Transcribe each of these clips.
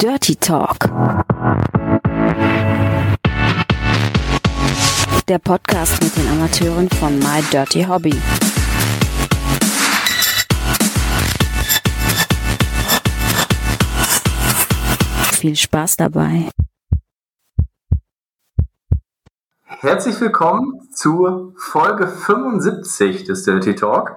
Dirty Talk. Der Podcast mit den Amateuren von My Dirty Hobby. Viel Spaß dabei. Herzlich willkommen zur Folge 75 des Dirty Talk.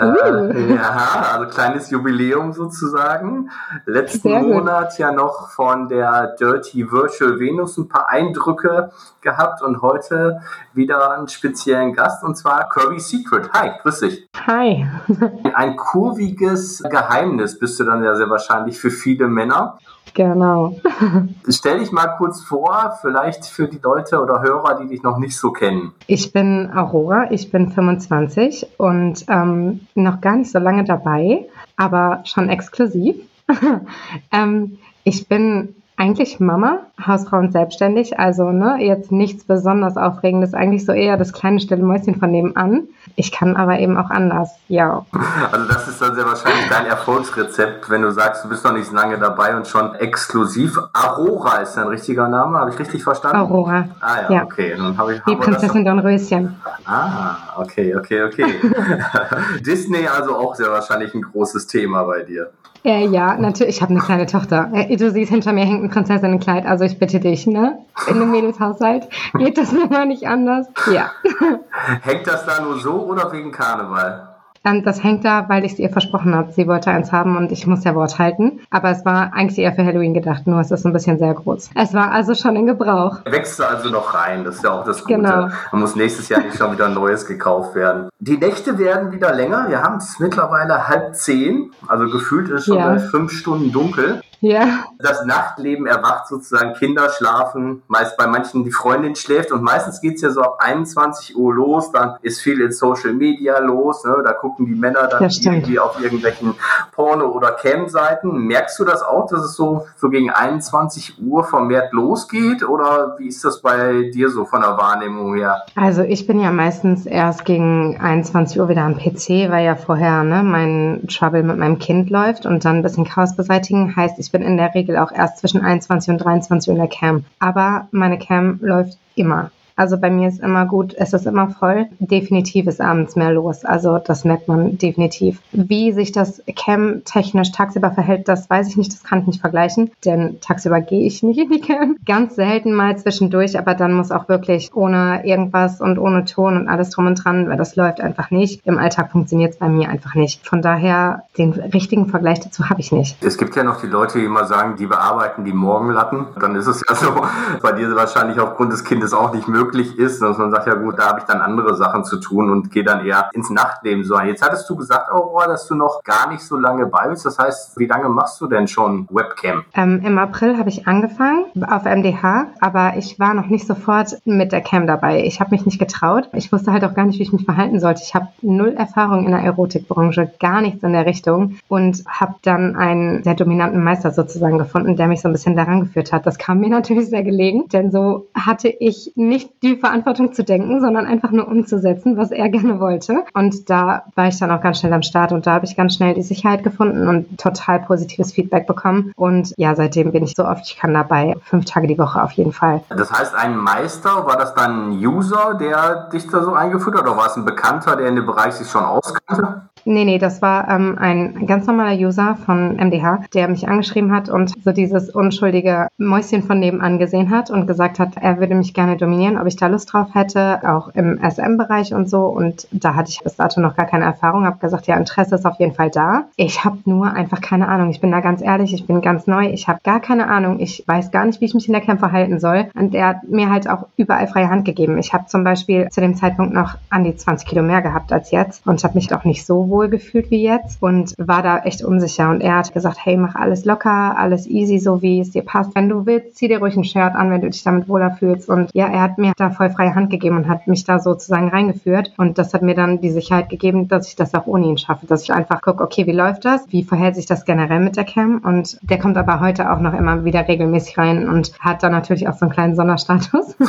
Uh. Äh, ja, also kleines Jubiläum sozusagen. Letzten Monat ja noch von der Dirty Virtual Venus ein paar Eindrücke gehabt und heute wieder einen speziellen Gast und zwar Kirby Secret. Hi, grüß dich. Hi. Ein kurviges Geheimnis bist du dann ja sehr wahrscheinlich für viele Männer. Genau. Stell dich mal kurz vor, vielleicht für die Leute oder Hörer, die dich noch nicht so kennen. Ich bin Aurora, ich bin 25 und ähm, noch gar nicht so lange dabei, aber schon exklusiv. ähm, ich bin eigentlich Mama, Hausfrau und selbstständig, also ne, jetzt nichts besonders Aufregendes, eigentlich so eher das kleine stille Mäuschen von nebenan. Ich kann aber eben auch anders, ja. Also das ist dann sehr wahrscheinlich dein Erfolgsrezept, wenn du sagst, du bist noch nicht so lange dabei und schon exklusiv. Aurora ist dein richtiger Name, habe ich richtig verstanden? Aurora. Ah ja, ja. okay. Dann hab ich, Die Prinzessin Dornröschen. Ah, okay, okay, okay. Disney also auch sehr wahrscheinlich ein großes Thema bei dir. Äh, ja, natürlich. Ich habe eine kleine Tochter. Äh, du siehst, hinter mir hängt ein Prinzessinnenkleid. Also ich bitte dich, ne? In einem Mädelshaushalt geht das nun mal nicht anders. Ja. Hängt das da nur so oder wegen Karneval? Ähm, das hängt da, weil ich es ihr versprochen habe. Sie wollte eins haben und ich muss ja Wort halten. Aber es war eigentlich eher für Halloween gedacht, nur es ist ein bisschen sehr groß. Es war also schon in Gebrauch. Wächst also noch rein, das ist ja auch das Gute. Genau. Man muss nächstes Jahr nicht schon wieder Neues gekauft werden. Die Nächte werden wieder länger. Wir haben es mittlerweile halb zehn. Also gefühlt ist schon ja. fünf Stunden dunkel. Ja. Das Nachtleben erwacht sozusagen, Kinder schlafen, meist bei manchen die Freundin schläft und meistens geht es ja so ab 21 Uhr los, dann ist viel in Social Media los, ne? da gucken die Männer dann irgendwie auf irgendwelchen Porno- oder Cam-Seiten. Merkst du das auch, dass es so, so gegen 21 Uhr vermehrt losgeht oder wie ist das bei dir so von der Wahrnehmung her? Also ich bin ja meistens erst gegen 21 Uhr wieder am PC, weil ja vorher ne, mein Trouble mit meinem Kind läuft und dann ein bisschen Chaos beseitigen. Heißt, ich bin in der Regel auch erst zwischen 21 und 23 in der Cam. Aber meine Cam läuft immer. Also bei mir ist immer gut, es ist immer voll. Definitiv ist abends mehr los. Also das merkt man definitiv. Wie sich das Cam technisch tagsüber verhält, das weiß ich nicht, das kann ich nicht vergleichen, denn tagsüber gehe ich nicht in die Cam. Ganz selten mal zwischendurch, aber dann muss auch wirklich ohne irgendwas und ohne Ton und alles drum und dran, weil das läuft einfach nicht. Im Alltag funktioniert es bei mir einfach nicht. Von daher, den richtigen Vergleich dazu habe ich nicht. Es gibt ja noch die Leute, die immer sagen, die bearbeiten die Morgenlatten. Dann ist es ja so, bei dir wahrscheinlich aufgrund des Kindes auch nicht möglich möglich ist, dass man sagt, ja gut, da habe ich dann andere Sachen zu tun und gehe dann eher ins Nachtleben so ein. Jetzt hattest du gesagt, Aurora, dass du noch gar nicht so lange bei bist. Das heißt, wie lange machst du denn schon Webcam? Ähm, Im April habe ich angefangen auf MDH, aber ich war noch nicht sofort mit der Cam dabei. Ich habe mich nicht getraut. Ich wusste halt auch gar nicht, wie ich mich verhalten sollte. Ich habe null Erfahrung in der Erotikbranche, gar nichts in der Richtung und habe dann einen sehr dominanten Meister sozusagen gefunden, der mich so ein bisschen daran geführt hat. Das kam mir natürlich sehr gelegen, denn so hatte ich nicht die Verantwortung zu denken, sondern einfach nur umzusetzen, was er gerne wollte. Und da war ich dann auch ganz schnell am Start und da habe ich ganz schnell die Sicherheit gefunden und total positives Feedback bekommen. Und ja, seitdem bin ich so oft ich kann dabei, fünf Tage die Woche auf jeden Fall. Das heißt, ein Meister, war das dann ein User, der dich da so eingeführt hat oder war es ein Bekannter, der in dem Bereich sich schon auskannte? Nee, nee, das war ähm, ein ganz normaler User von MDH, der mich angeschrieben hat und so dieses unschuldige Mäuschen von nebenan gesehen hat und gesagt hat, er würde mich gerne dominieren, ob ich da Lust drauf hätte, auch im SM-Bereich und so. Und da hatte ich bis dato noch gar keine Erfahrung, habe gesagt, ja, Interesse ist auf jeden Fall da. Ich habe nur einfach keine Ahnung. Ich bin da ganz ehrlich, ich bin ganz neu, ich habe gar keine Ahnung. Ich weiß gar nicht, wie ich mich in der Camp verhalten soll. Und er hat mir halt auch überall freie Hand gegeben. Ich habe zum Beispiel zu dem Zeitpunkt noch an die 20 Kilo mehr gehabt als jetzt und habe mich auch nicht so wohl gefühlt wie jetzt und war da echt unsicher. Und er hat gesagt, hey, mach alles locker, alles easy, so wie es dir passt. Wenn du willst, zieh dir ruhig ein Shirt an, wenn du dich damit wohler fühlst. Und ja, er hat mir da voll freie Hand gegeben und hat mich da sozusagen reingeführt. Und das hat mir dann die Sicherheit gegeben, dass ich das auch ohne ihn schaffe. Dass ich einfach gucke, okay, wie läuft das? Wie verhält sich das generell mit der Cam? Und der kommt aber heute auch noch immer wieder regelmäßig rein und hat dann natürlich auch so einen kleinen Sonderstatus.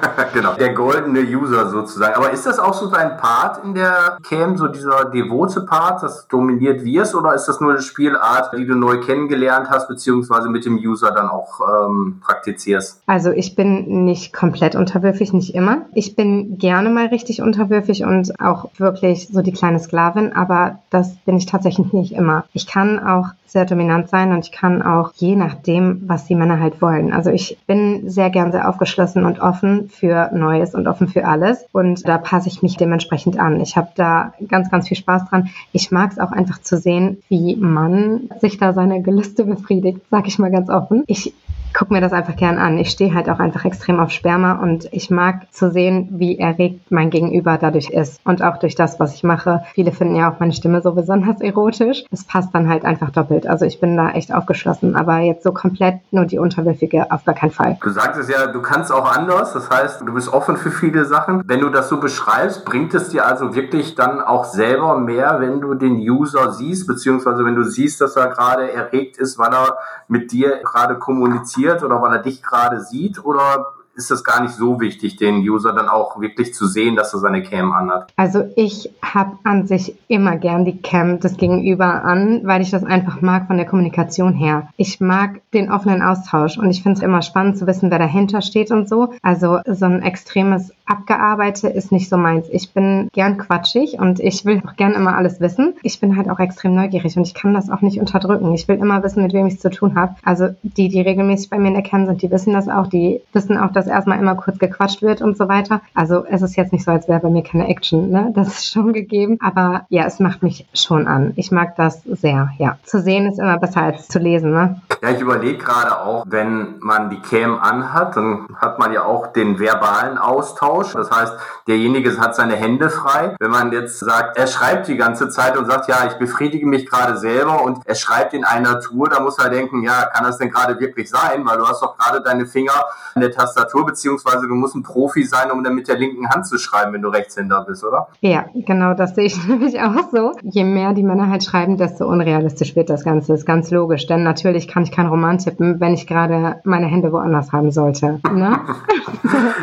genau, der goldene User sozusagen. Aber ist das auch so dein Part in der Cam, so dieser Device? Devote Part, das dominiert wirst, oder ist das nur eine Spielart, die du neu kennengelernt hast, beziehungsweise mit dem User dann auch ähm, praktizierst? Also ich bin nicht komplett unterwürfig, nicht immer. Ich bin gerne mal richtig unterwürfig und auch wirklich so die kleine Sklavin, aber das bin ich tatsächlich nicht immer. Ich kann auch sehr dominant sein und ich kann auch je nachdem, was die Männer halt wollen. Also ich bin sehr gern sehr aufgeschlossen und offen für Neues und offen für alles und da passe ich mich dementsprechend an. Ich habe da ganz, ganz viel Spaß dran. Ich mag es auch einfach zu sehen, wie man sich da seine Gelüste befriedigt, sag ich mal ganz offen. Ich gucke mir das einfach gern an. Ich stehe halt auch einfach extrem auf Sperma und ich mag zu sehen, wie erregt mein Gegenüber dadurch ist und auch durch das, was ich mache. Viele finden ja auch meine Stimme so besonders erotisch. Es passt dann halt einfach doppelt. Also ich bin da echt aufgeschlossen, aber jetzt so komplett nur die unterwürfige auf gar keinen Fall. Du sagtest ja, du kannst auch anders. Das heißt, du bist offen für viele Sachen. Wenn du das so beschreibst, bringt es dir also wirklich dann auch selber mehr, wenn du den User siehst, beziehungsweise wenn du siehst, dass er gerade erregt ist, weil er mit dir gerade kommuniziert interessiert oder weil er dich gerade sieht oder ist es gar nicht so wichtig, den User dann auch wirklich zu sehen, dass er seine Cam anhat? Also ich habe an sich immer gern die Cam des Gegenüber an, weil ich das einfach mag von der Kommunikation her. Ich mag den offenen Austausch und ich finde es immer spannend zu wissen, wer dahinter steht und so. Also so ein extremes Abgearbeitet ist nicht so meins. Ich bin gern quatschig und ich will auch gern immer alles wissen. Ich bin halt auch extrem neugierig und ich kann das auch nicht unterdrücken. Ich will immer wissen, mit wem ich es zu tun habe. Also die, die regelmäßig bei mir in der Cam sind, die wissen das auch. Die wissen auch, dass erstmal immer kurz gequatscht wird und so weiter. Also es ist jetzt nicht so, als wäre bei mir keine Action. Ne? Das ist schon gegeben. Aber ja, es macht mich schon an. Ich mag das sehr, ja. Zu sehen ist immer besser als zu lesen. Ne? Ja, ich überlege gerade auch, wenn man die Cam anhat, dann hat man ja auch den verbalen Austausch. Das heißt, derjenige hat seine Hände frei. Wenn man jetzt sagt, er schreibt die ganze Zeit und sagt, ja, ich befriedige mich gerade selber und er schreibt in einer Tour, da muss er denken, ja, kann das denn gerade wirklich sein? Weil du hast doch gerade deine Finger an der Tastatur beziehungsweise du musst ein Profi sein, um dann mit der linken Hand zu schreiben, wenn du Rechtshänder bist, oder? Ja, genau, das sehe ich nämlich auch so. Je mehr die Männer halt schreiben, desto unrealistisch wird das Ganze. Das ist ganz logisch, denn natürlich kann ich keinen Roman tippen, wenn ich gerade meine Hände woanders haben sollte. Ne?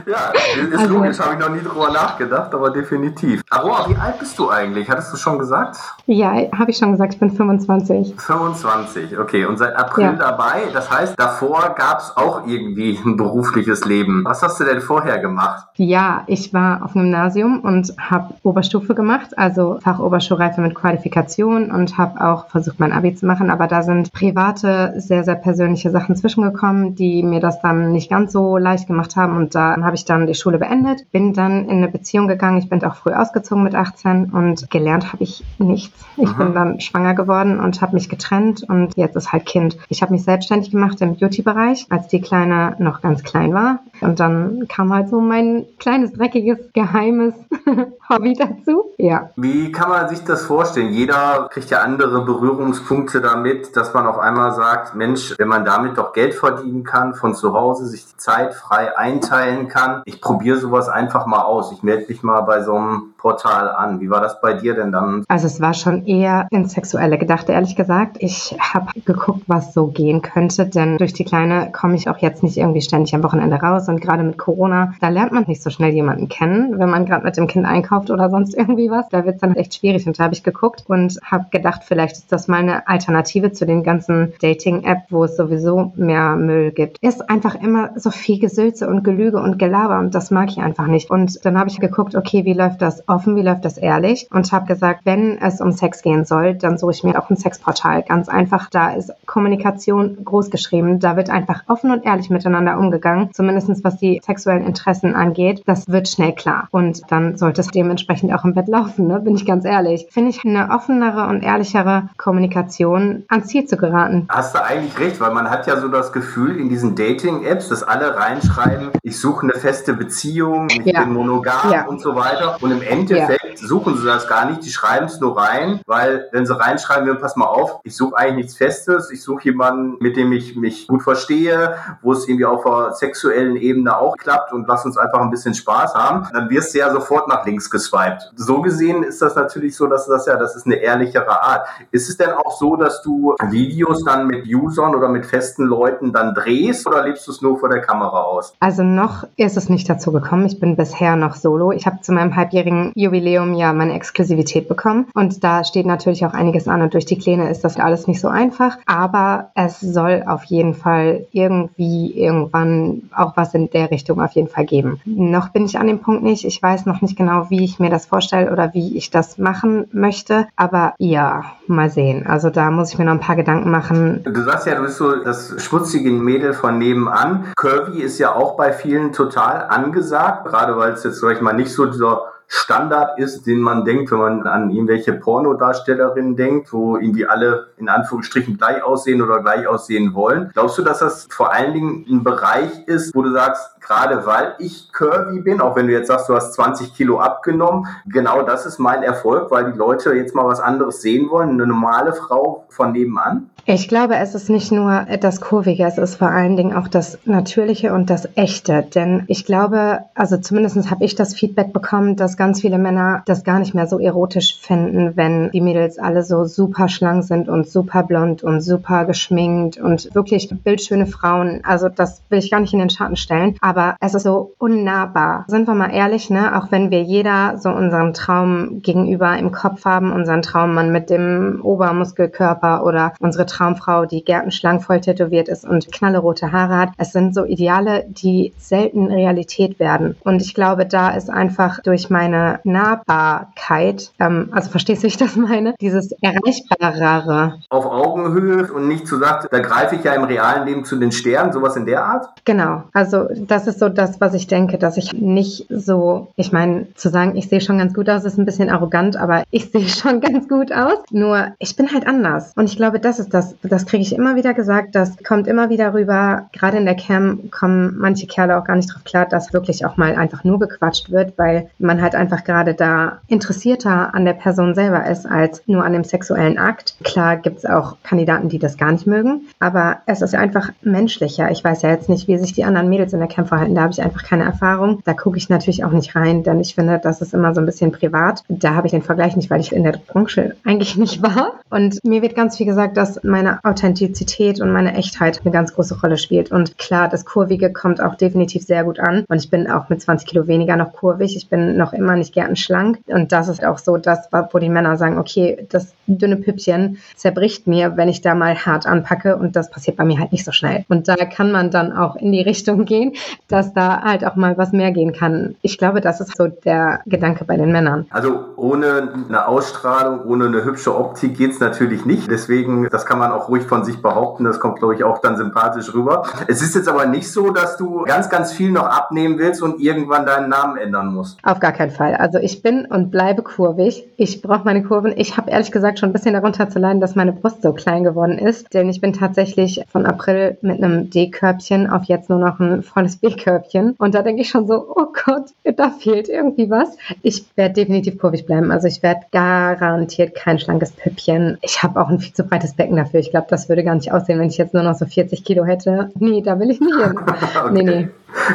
ja, ist also, logisch, habe ich noch nie drüber nachgedacht, aber definitiv. Aroa, wie alt bist du eigentlich? Hattest du schon gesagt? Ja, habe ich schon gesagt, ich bin 25. 25, okay. Und seit April ja. dabei, das heißt, davor gab es auch irgendwie ein berufliches Leben. Was hast du denn vorher gemacht? Ja, ich war auf dem Gymnasium und habe Oberstufe gemacht, also Fachoberschulreife mit Qualifikation und habe auch versucht, mein Abi zu machen. Aber da sind private, sehr, sehr persönliche Sachen zwischengekommen, die mir das dann nicht ganz so leicht gemacht haben. Und da habe ich dann die Schule beendet, bin dann in eine Beziehung gegangen. Ich bin auch früh ausgezogen mit 18 und gelernt habe ich nichts. Ich mhm. bin dann schwanger geworden und habe mich getrennt und jetzt ist halt Kind. Ich habe mich selbstständig gemacht im Beauty-Bereich, als die Kleine noch ganz klein war. Und dann kam halt so mein kleines, dreckiges, geheimes Hobby dazu. Ja. Wie kann man sich das vorstellen? Jeder kriegt ja andere Berührungspunkte damit, dass man auf einmal sagt, Mensch, wenn man damit doch Geld verdienen kann, von zu Hause sich die Zeit frei einteilen kann, ich probiere sowas einfach mal aus. Ich melde mich mal bei so einem Portal an. Wie war das bei dir denn dann? Also es war schon eher ins Sexuelle gedacht, ehrlich gesagt. Ich habe geguckt, was so gehen könnte, denn durch die Kleine komme ich auch jetzt nicht irgendwie ständig am Wochenende raus und gerade mit Corona, da lernt man nicht so schnell jemanden kennen, wenn man gerade mit dem Kind einkauft oder sonst irgendwie was. Da wird es dann echt schwierig und da habe ich geguckt und habe gedacht, vielleicht ist das mal eine Alternative zu den ganzen Dating-App, wo es sowieso mehr Müll gibt. Ist einfach immer so viel Gesülze und Gelüge und Gelaber und das mag ich einfach nicht. Und dann habe ich geguckt, okay, wie läuft das offen, wie läuft das ehrlich und habe gesagt, wenn es um Sex gehen soll, dann suche ich mir auch ein Sexportal. Ganz einfach, da ist Kommunikation groß geschrieben, da wird einfach offen und ehrlich miteinander umgegangen, zumindest was die sexuellen Interessen angeht. Das wird schnell klar und dann sollte es dementsprechend auch im Bett laufen, ne? bin ich ganz ehrlich. Finde ich eine offenere und ehrlichere Kommunikation ans Ziel zu geraten. Hast du eigentlich recht, weil man hat ja so das Gefühl in diesen Dating-Apps, dass alle reinschreiben, ich suche eine feste Beziehung, ich ja. bin monogam ja. und so weiter und im Ende Endeffekt ja. suchen sie das gar nicht, die schreiben es nur rein, weil wenn sie reinschreiben, pass mal auf, ich suche eigentlich nichts Festes, ich suche jemanden, mit dem ich mich gut verstehe, wo es irgendwie auf der sexuellen Ebene auch klappt und lass uns einfach ein bisschen Spaß haben, dann wirst du ja sofort nach links geswiped. So gesehen ist das natürlich so, dass das ja, das ist eine ehrlichere Art. Ist es denn auch so, dass du Videos dann mit Usern oder mit festen Leuten dann drehst oder lebst du es nur vor der Kamera aus? Also noch ist es nicht dazu gekommen. Ich bin bisher noch solo. Ich habe zu meinem halbjährigen Jubiläum ja meine Exklusivität bekommen. Und da steht natürlich auch einiges an. Und durch die Pläne ist das alles nicht so einfach. Aber es soll auf jeden Fall irgendwie irgendwann auch was in der Richtung auf jeden Fall geben. Noch bin ich an dem Punkt nicht. Ich weiß noch nicht genau, wie ich mir das vorstelle oder wie ich das machen möchte. Aber ja, mal sehen. Also da muss ich mir noch ein paar Gedanken machen. Du sagst ja, du bist so das schmutzige Mädel von nebenan. Curvy ist ja auch bei vielen total angesagt, gerade weil es jetzt, sag ich mal, nicht so dieser Standard ist, den man denkt, wenn man an irgendwelche Pornodarstellerinnen denkt, wo irgendwie alle in Anführungsstrichen gleich aussehen oder gleich aussehen wollen. Glaubst du, dass das vor allen Dingen ein Bereich ist, wo du sagst, gerade weil ich curvy bin, auch wenn du jetzt sagst, du hast 20 Kilo abgenommen, genau das ist mein Erfolg, weil die Leute jetzt mal was anderes sehen wollen, eine normale Frau von nebenan? Ich glaube, es ist nicht nur das Kurvige, es ist vor allen Dingen auch das Natürliche und das Echte. Denn ich glaube, also zumindest habe ich das Feedback bekommen, dass ganz viele Männer das gar nicht mehr so erotisch finden, wenn die Mädels alle so super schlank sind und super blond und super geschminkt und wirklich bildschöne Frauen. Also das will ich gar nicht in den Schatten stellen. Aber aber es ist so unnahbar. Sind wir mal ehrlich, ne? Auch wenn wir jeder so unseren Traum gegenüber im Kopf haben, unseren Traummann mit dem Obermuskelkörper oder unsere Traumfrau, die gärtenschlank voll tätowiert ist und knallerote Haare hat. Es sind so Ideale, die selten Realität werden. Und ich glaube, da ist einfach durch meine Nahbarkeit, ähm, also verstehst du, wie ich das meine? Dieses Erreichbarere. Auf Augenhöhe und nicht zu sagen, da greife ich ja im realen Leben zu den Sternen, sowas in der Art? Genau. Also das ist so das, was ich denke, dass ich nicht so, ich meine, zu sagen, ich sehe schon ganz gut aus, ist ein bisschen arrogant, aber ich sehe schon ganz gut aus. Nur ich bin halt anders. Und ich glaube, das ist das, das kriege ich immer wieder gesagt, das kommt immer wieder rüber. Gerade in der Cam kommen manche Kerle auch gar nicht drauf klar, dass wirklich auch mal einfach nur gequatscht wird, weil man halt einfach gerade da interessierter an der Person selber ist als nur an dem sexuellen Akt. Klar gibt es auch Kandidaten, die das gar nicht mögen, aber es ist einfach menschlicher. Ich weiß ja jetzt nicht, wie sich die anderen Mädels in der Cam Wettkampfverhalten, da habe ich einfach keine Erfahrung. Da gucke ich natürlich auch nicht rein, denn ich finde, das ist immer so ein bisschen privat. Da habe ich den Vergleich nicht, weil ich in der Branche eigentlich nicht war. Und mir wird ganz viel gesagt, dass meine Authentizität und meine Echtheit eine ganz große Rolle spielt. Und klar, das Kurvige kommt auch definitiv sehr gut an. Und ich bin auch mit 20 Kilo weniger noch kurvig. Ich bin noch immer nicht gärtenschlank. Und das ist auch so das, wo die Männer sagen, okay, das dünne Püppchen zerbricht mir, wenn ich da mal hart anpacke. Und das passiert bei mir halt nicht so schnell. Und da kann man dann auch in die Richtung gehen, dass da halt auch mal was mehr gehen kann. Ich glaube, das ist so der Gedanke bei den Männern. Also ohne eine Ausstrahlung, ohne eine hübsche Optik geht es natürlich nicht. Deswegen, das kann man auch ruhig von sich behaupten. Das kommt, glaube ich, auch dann sympathisch rüber. Es ist jetzt aber nicht so, dass du ganz, ganz viel noch abnehmen willst und irgendwann deinen Namen ändern musst. Auf gar keinen Fall. Also ich bin und bleibe kurvig. Ich brauche meine Kurven. Ich habe ehrlich gesagt schon ein bisschen darunter zu leiden, dass meine Brust so klein geworden ist. Denn ich bin tatsächlich von April mit einem D-Körbchen auf jetzt nur noch ein volles B-Körbchen. Und da denke ich schon so, oh Gott, da fehlt irgendwie was. Ich werde definitiv kurvig bleiben. Also ich werde garantiert kein schlankes Püppchen. Ich habe auch ein viel zu breites Becken dafür. Ich glaube, das würde gar nicht aussehen, wenn ich jetzt nur noch so 40 Kilo hätte. Nee, da will ich nicht hin. okay. Nee, nee.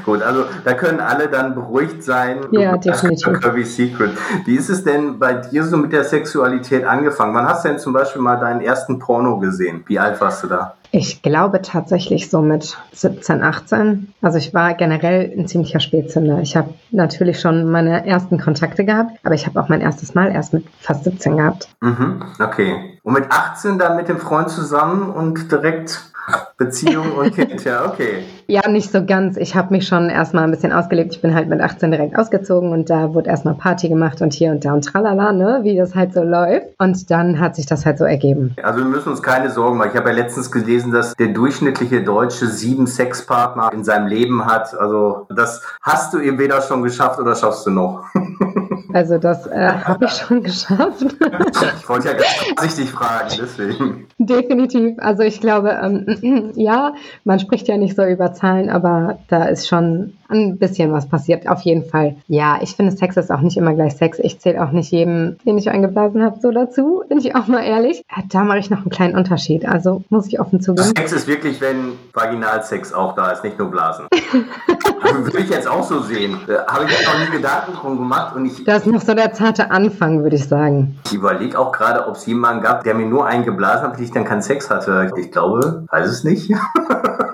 Gut, also da können alle dann beruhigt sein. Ja, definitiv. Curvy Secret. Wie ist es denn bei dir so mit der Sexualität angefangen? Wann hast du denn zum Beispiel mal deinen ersten Porno gesehen? Wie alt warst du da? Ich glaube tatsächlich so mit 17, 18. Also ich war generell ein ziemlicher Spätzünder. Ich habe natürlich schon meine ersten Kontakte gehabt, aber ich habe auch mein erstes Mal erst mit fast 17 gehabt. Mhm, okay. Und mit 18 dann mit dem Freund zusammen und direkt Beziehung und Kind, ja, okay. Ja, nicht so ganz. Ich habe mich schon erstmal ein bisschen ausgelebt. Ich bin halt mit 18 direkt ausgezogen und da wurde erstmal Party gemacht und hier und da und tralala, ne, wie das halt so läuft. Und dann hat sich das halt so ergeben. Also wir müssen uns keine Sorgen machen. Ich habe ja letztens gelesen, dass der durchschnittliche Deutsche sieben Sexpartner in seinem Leben hat. Also das hast du entweder schon geschafft oder schaffst du noch. Also das äh, habe ich schon geschafft. ich wollte ja ganz vorsichtig fragen, deswegen. Definitiv. Also ich glaube, ähm, ja, man spricht ja nicht so über Zahlen, aber da ist schon ein bisschen was passiert, auf jeden Fall. Ja, ich finde, Sex ist auch nicht immer gleich Sex. Ich zähle auch nicht jedem, den ich eingeblasen habe, so dazu, bin ich auch mal ehrlich. Da mache ich noch einen kleinen Unterschied, also muss ich offen zugeben. Sex ist wirklich, wenn Vaginalsex auch da ist, nicht nur Blasen. würde ich jetzt auch so sehen. Habe ich mir noch nie Gedanken drum gemacht. Und ich, das ist noch so der zarte Anfang, würde ich sagen. Ich überlege auch gerade, ob es jemanden gab, der mir nur eingeblasen hat, ich dann keinen Sex hatte. Ich glaube, weiß es nicht.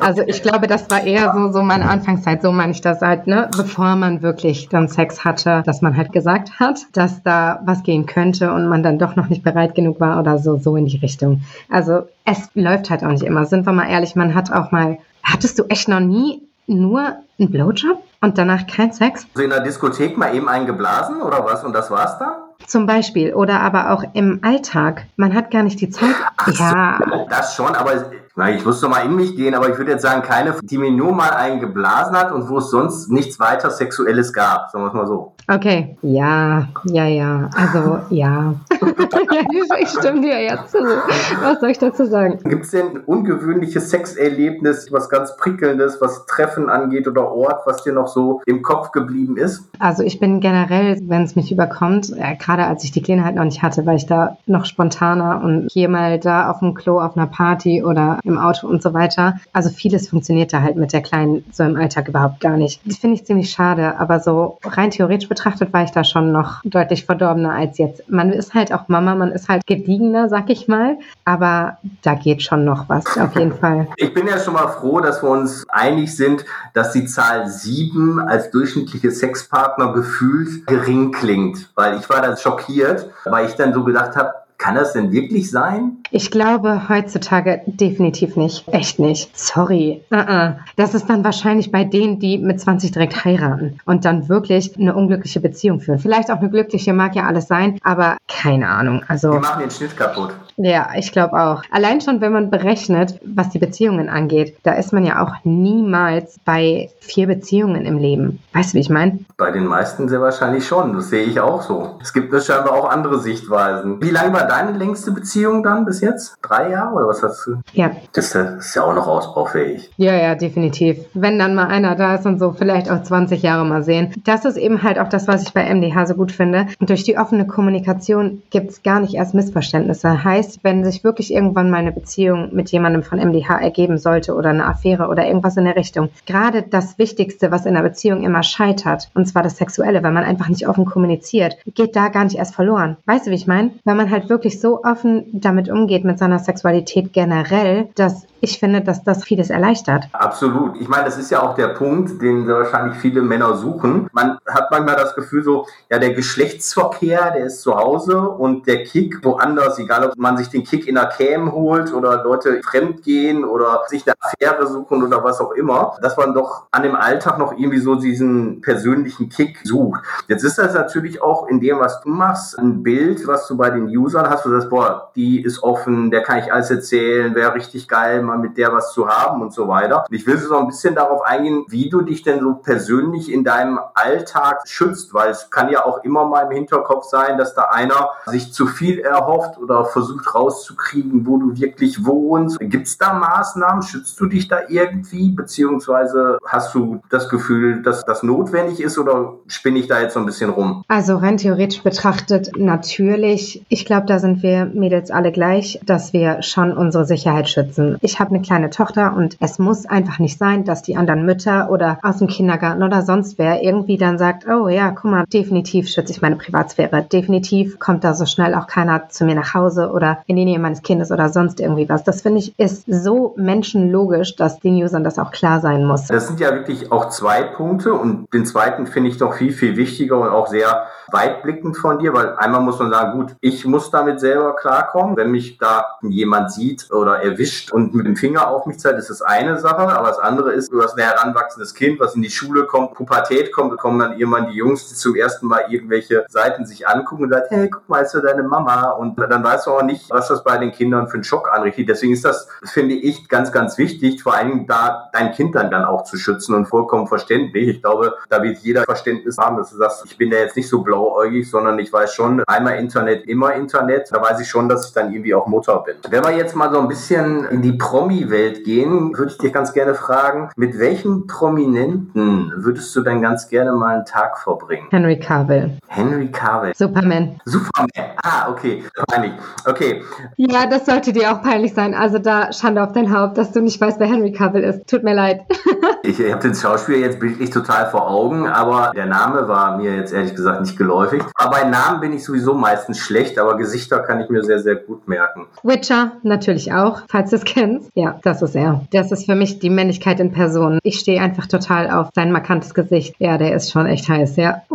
Also ich glaube, das war eher so, so meine Anfangszeit. So meine ich das halt, ne? Bevor man wirklich dann Sex hatte, dass man halt gesagt hat, dass da was gehen könnte und man dann doch noch nicht bereit genug war oder so, so in die Richtung. Also es läuft halt auch nicht immer. Sind wir mal ehrlich, man hat auch mal, hattest du echt noch nie nur einen Blowjob und danach kein Sex? So in der Diskothek mal eben einen geblasen oder was und das war's dann? Zum Beispiel oder aber auch im Alltag. Man hat gar nicht die Zeit. Ach ja. So, das schon, aber ich muss doch mal in mich gehen, aber ich würde jetzt sagen, keine, die mir nur mal einen geblasen hat und wo es sonst nichts weiter Sexuelles gab, sagen wir es mal so. Okay, ja, ja, ja, also ja. ich stimme dir ja zu. Was soll ich dazu sagen? Gibt es denn ein ungewöhnliches Sexerlebnis, was ganz prickelndes, was Treffen angeht oder Ort, was dir noch so im Kopf geblieben ist? Also ich bin generell, wenn es mich überkommt, äh, gerade als ich die Kleine halt noch nicht hatte, war ich da noch spontaner und hier mal da auf dem Klo auf einer Party oder im Auto und so weiter. Also vieles funktioniert da halt mit der Kleinen so im Alltag überhaupt gar nicht. Das finde ich ziemlich schade, aber so rein theoretisch betrachtet war ich da schon noch deutlich verdorbener als jetzt. Man ist halt auch Mama, man ist halt gediegener, sag ich mal, aber da geht schon noch was, auf jeden Fall. Ich bin ja schon mal froh, dass wir uns einig sind, dass die Zahl sieben als durchschnittliche Sexpartner gefühlt gering klingt, weil ich war dann schockiert, weil ich dann so gedacht habe, kann das denn wirklich sein? Ich glaube heutzutage definitiv nicht. Echt nicht. Sorry. Uh -uh. Das ist dann wahrscheinlich bei denen, die mit 20 direkt heiraten und dann wirklich eine unglückliche Beziehung führen. Vielleicht auch eine glückliche, mag ja alles sein, aber keine Ahnung. Also, die machen den Schnitt kaputt. Ja, ich glaube auch. Allein schon, wenn man berechnet, was die Beziehungen angeht, da ist man ja auch niemals bei vier Beziehungen im Leben. Weißt du, wie ich meine? Bei den meisten sehr wahrscheinlich schon. Das sehe ich auch so. Es gibt scheinbar auch andere Sichtweisen. Wie lange war deine längste Beziehung dann bis jetzt? Drei Jahre oder was hast du? Ja. Das ist ja auch noch ausbaufähig. Ja, ja, definitiv. Wenn dann mal einer da ist und so, vielleicht auch 20 Jahre mal sehen. Das ist eben halt auch das, was ich bei MDH so gut finde. durch die offene Kommunikation gibt es gar nicht erst Missverständnisse. Heißt, wenn sich wirklich irgendwann mal eine Beziehung mit jemandem von MDH ergeben sollte oder eine Affäre oder irgendwas in der Richtung, gerade das Wichtigste, was in einer Beziehung immer scheitert, und zwar das Sexuelle, wenn man einfach nicht offen kommuniziert, geht da gar nicht erst verloren. Weißt du, wie ich meine? Wenn man halt wirklich so offen damit umgeht mit seiner Sexualität generell, dass ich finde, dass das vieles erleichtert. Absolut. Ich meine, das ist ja auch der Punkt, den wahrscheinlich viele Männer suchen. Man hat manchmal das Gefühl so, ja, der Geschlechtsverkehr, der ist zu Hause und der Kick woanders, egal ob man sich den Kick in der Cam holt oder Leute fremdgehen oder sich eine Affäre suchen oder was auch immer, dass man doch an dem Alltag noch irgendwie so diesen persönlichen Kick sucht. Jetzt ist das natürlich auch in dem, was du machst, ein Bild, was du bei den Usern hast, du sagst, boah, die ist offen, der kann ich alles erzählen, wäre richtig geil, mal mit der was zu haben und so weiter. Und ich will so ein bisschen darauf eingehen, wie du dich denn so persönlich in deinem Alltag schützt, weil es kann ja auch immer mal im Hinterkopf sein, dass da einer sich zu viel erhofft oder versucht rauszukriegen, wo du wirklich wohnst. Gibt es da Maßnahmen? Schützt du dich da irgendwie? Beziehungsweise hast du das Gefühl, dass das notwendig ist oder spinne ich da jetzt so ein bisschen rum? Also rein theoretisch betrachtet natürlich. Ich glaube, da sind wir Mädels alle gleich, dass wir schon unsere Sicherheit schützen. Ich ich habe eine kleine Tochter und es muss einfach nicht sein, dass die anderen Mütter oder aus dem Kindergarten oder sonst wer irgendwie dann sagt, oh ja, guck mal, definitiv schütze ich meine Privatsphäre. Definitiv kommt da so schnell auch keiner zu mir nach Hause oder in die Nähe meines Kindes oder sonst irgendwie was. Das finde ich ist so menschenlogisch, dass den Usern das auch klar sein muss. Das sind ja wirklich auch zwei Punkte und den zweiten finde ich doch viel, viel wichtiger und auch sehr weitblickend von dir, weil einmal muss man sagen, gut, ich muss damit selber klarkommen. Wenn mich da jemand sieht oder erwischt und mit dem Finger auf mich zeigt, ist das eine Sache. Aber das andere ist, du hast ein heranwachsendes Kind, was in die Schule kommt, Pubertät kommt, kommen dann irgendwann die Jungs, die zum ersten Mal irgendwelche Seiten sich angucken und sagen, hey, guck mal, ist du deine Mama? Und dann weißt du auch nicht, was das bei den Kindern für einen Schock anrichtet. Deswegen ist das, finde ich, ganz, ganz wichtig, vor allem da dein Kind dann, dann auch zu schützen und vollkommen verständlich. Ich glaube, da wird jeder Verständnis haben, dass du sagst, ich bin da jetzt nicht so blauäugig, sondern ich weiß schon, einmal Internet, immer Internet. Da weiß ich schon, dass ich dann irgendwie auch Mutter bin. Wenn wir jetzt mal so ein bisschen in die Pro Promi-Welt gehen, würde ich dich ganz gerne fragen, mit welchem Prominenten würdest du denn ganz gerne mal einen Tag verbringen? Henry Cavill. Henry Cavill. Superman. Superman. Ah, okay. Peinlich. Okay. Ja, das sollte dir auch peinlich sein. Also da Schande auf dein Haupt, dass du nicht weißt, wer Henry Cavill ist. Tut mir leid. ich habe den Schauspieler jetzt bildlich total vor Augen, aber der Name war mir jetzt ehrlich gesagt nicht geläufig. Aber bei Namen bin ich sowieso meistens schlecht, aber Gesichter kann ich mir sehr, sehr gut merken. Witcher natürlich auch, falls du es kennst. Ja, das ist er. Das ist für mich die Männlichkeit in Person. Ich stehe einfach total auf sein markantes Gesicht. Ja, der ist schon echt heiß, ja.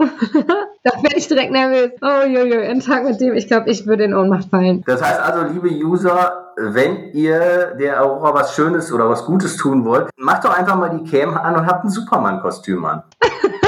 Da werde ich direkt nervös. Oh, jojo, ein Tag mit dem, ich glaube, ich würde in Ohnmacht fallen. Das heißt also, liebe User, wenn ihr der Aurora was Schönes oder was Gutes tun wollt, macht doch einfach mal die Cam an und habt ein Superman-Kostüm an.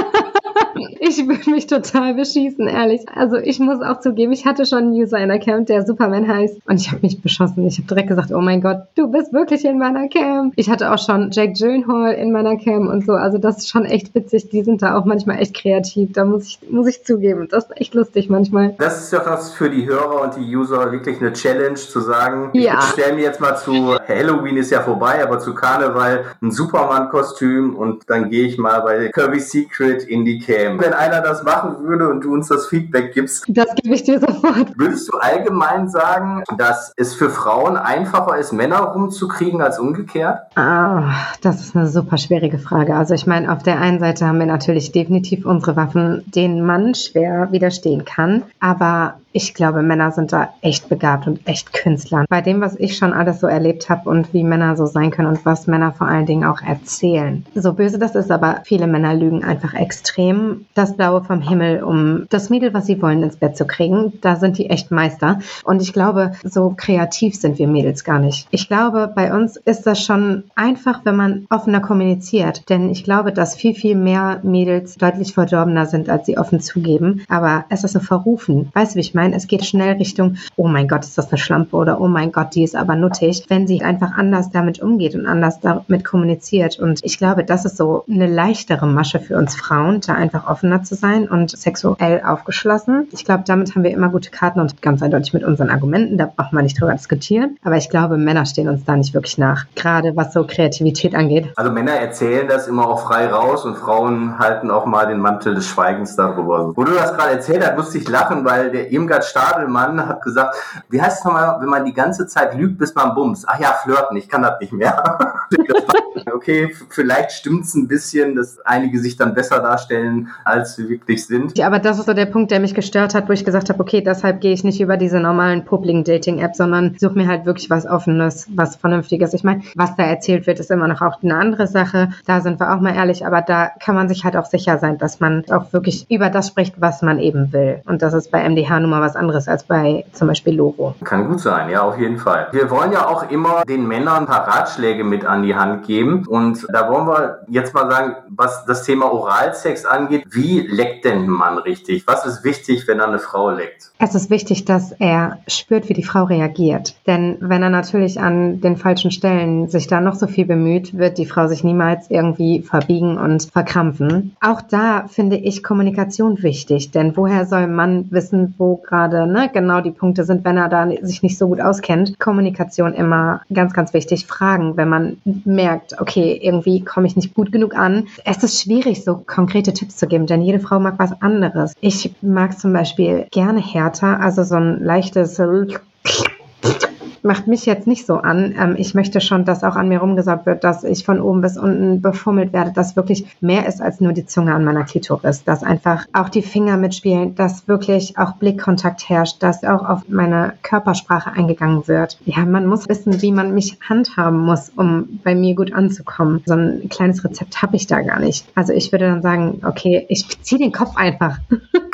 Ich würde mich total beschießen, ehrlich. Also ich muss auch zugeben, ich hatte schon einen User in der Camp, der Superman heißt. Und ich habe mich beschossen. Ich habe direkt gesagt, oh mein Gott, du bist wirklich in meiner Camp. Ich hatte auch schon Jake Gyllenhaal in meiner Camp und so. Also das ist schon echt witzig. Die sind da auch manchmal echt kreativ. Da muss ich, muss ich zugeben. Das ist echt lustig manchmal. Das ist doch was für die Hörer und die User wirklich eine Challenge zu sagen. Ja. Ich stelle mir jetzt mal zu, Halloween ist ja vorbei, aber zu Karneval ein Superman-Kostüm und dann gehe ich mal bei Kirby Secret in die Camp. Wenn einer das machen würde und du uns das Feedback gibst. Das gebe ich dir sofort. Würdest du allgemein sagen, dass es für Frauen einfacher ist, Männer rumzukriegen als umgekehrt? Ah, das ist eine super schwierige Frage. Also ich meine, auf der einen Seite haben wir natürlich definitiv unsere Waffen, denen man schwer widerstehen kann. Aber ich glaube, Männer sind da echt begabt und echt Künstler. Bei dem, was ich schon alles so erlebt habe und wie Männer so sein können und was Männer vor allen Dingen auch erzählen. So böse das ist, aber viele Männer lügen einfach extrem. Das Blaue vom Himmel, um das Mädel, was sie wollen, ins Bett zu kriegen. Da sind die echt Meister. Und ich glaube, so kreativ sind wir Mädels gar nicht. Ich glaube, bei uns ist das schon einfach, wenn man offener kommuniziert. Denn ich glaube, dass viel, viel mehr Mädels deutlich verdorbener sind, als sie offen zugeben. Aber es ist so verrufen. Weißt du, wie ich meine? Es geht schnell Richtung, oh mein Gott, ist das eine Schlampe oder oh mein Gott, die ist aber nuttig, wenn sie einfach anders damit umgeht und anders damit kommuniziert. Und ich glaube, das ist so eine leichtere Masche für uns Frauen, da einfach offener zu sein und sexuell aufgeschlossen. Ich glaube, damit haben wir immer gute Karten und ganz eindeutig mit unseren Argumenten, da braucht man nicht drüber diskutieren. Aber ich glaube, Männer stehen uns da nicht wirklich nach, gerade was so Kreativität angeht. Also Männer erzählen das immer auch frei raus und Frauen halten auch mal den Mantel des Schweigens darüber. Wo du das gerade erzählt hast, musste ich lachen, weil der Irmgard Stadelmann hat gesagt, wie heißt es nochmal, wenn man die ganze Zeit lügt, bis man bums? Ach ja, flirten, ich kann das nicht mehr. okay, vielleicht stimmt es ein bisschen, dass einige sich dann besser darstellen, als sie wirklich sind. Ja, aber das ist so der Punkt, der mich gestört hat, wo ich gesagt habe, okay, deshalb gehe ich nicht über diese normalen publiken Dating-Apps, sondern suche mir halt wirklich was Offenes, was Vernünftiges. Ich meine, was da erzählt wird, ist immer noch auch eine andere Sache. Da sind wir auch mal ehrlich, aber da kann man sich halt auch sicher sein, dass man auch wirklich über das spricht, was man eben will. Und das ist bei MDH nun mal was anderes als bei zum Beispiel Loro. Kann gut sein, ja, auf jeden Fall. Wir wollen ja auch immer den Männern ein paar Ratschläge mit an die Hand geben. Und da wollen wir jetzt mal sagen, was das Thema Oralsex angeht, wie leckt denn ein Mann richtig? Was ist wichtig, wenn er eine Frau leckt? Es ist wichtig, dass er spürt, wie die Frau reagiert. Denn wenn er natürlich an den falschen Stellen sich da noch so viel bemüht, wird die Frau sich niemals irgendwie verbiegen und verkrampfen. Auch da finde ich Kommunikation wichtig. Denn woher soll ein Mann wissen, wo gerade ne, genau die Punkte sind, wenn er da sich nicht so gut auskennt? Kommunikation immer ganz, ganz wichtig. Fragen, wenn man merkt, okay, irgendwie komme ich nicht gut genug an. Es ist schwierig, so konkrete Tipps zu geben, denn jede Frau mag was anderes. Ich mag zum Beispiel gerne härter, also so ein leichtes macht mich jetzt nicht so an. Ähm, ich möchte schon, dass auch an mir rumgesagt wird, dass ich von oben bis unten befummelt werde, dass wirklich mehr ist als nur die Zunge an meiner Klitoris, dass einfach auch die Finger mitspielen, dass wirklich auch Blickkontakt herrscht, dass auch auf meine Körpersprache eingegangen wird. Ja, man muss wissen, wie man mich handhaben muss, um bei mir gut anzukommen. So ein kleines Rezept habe ich da gar nicht. Also ich würde dann sagen, okay, ich ziehe den Kopf einfach.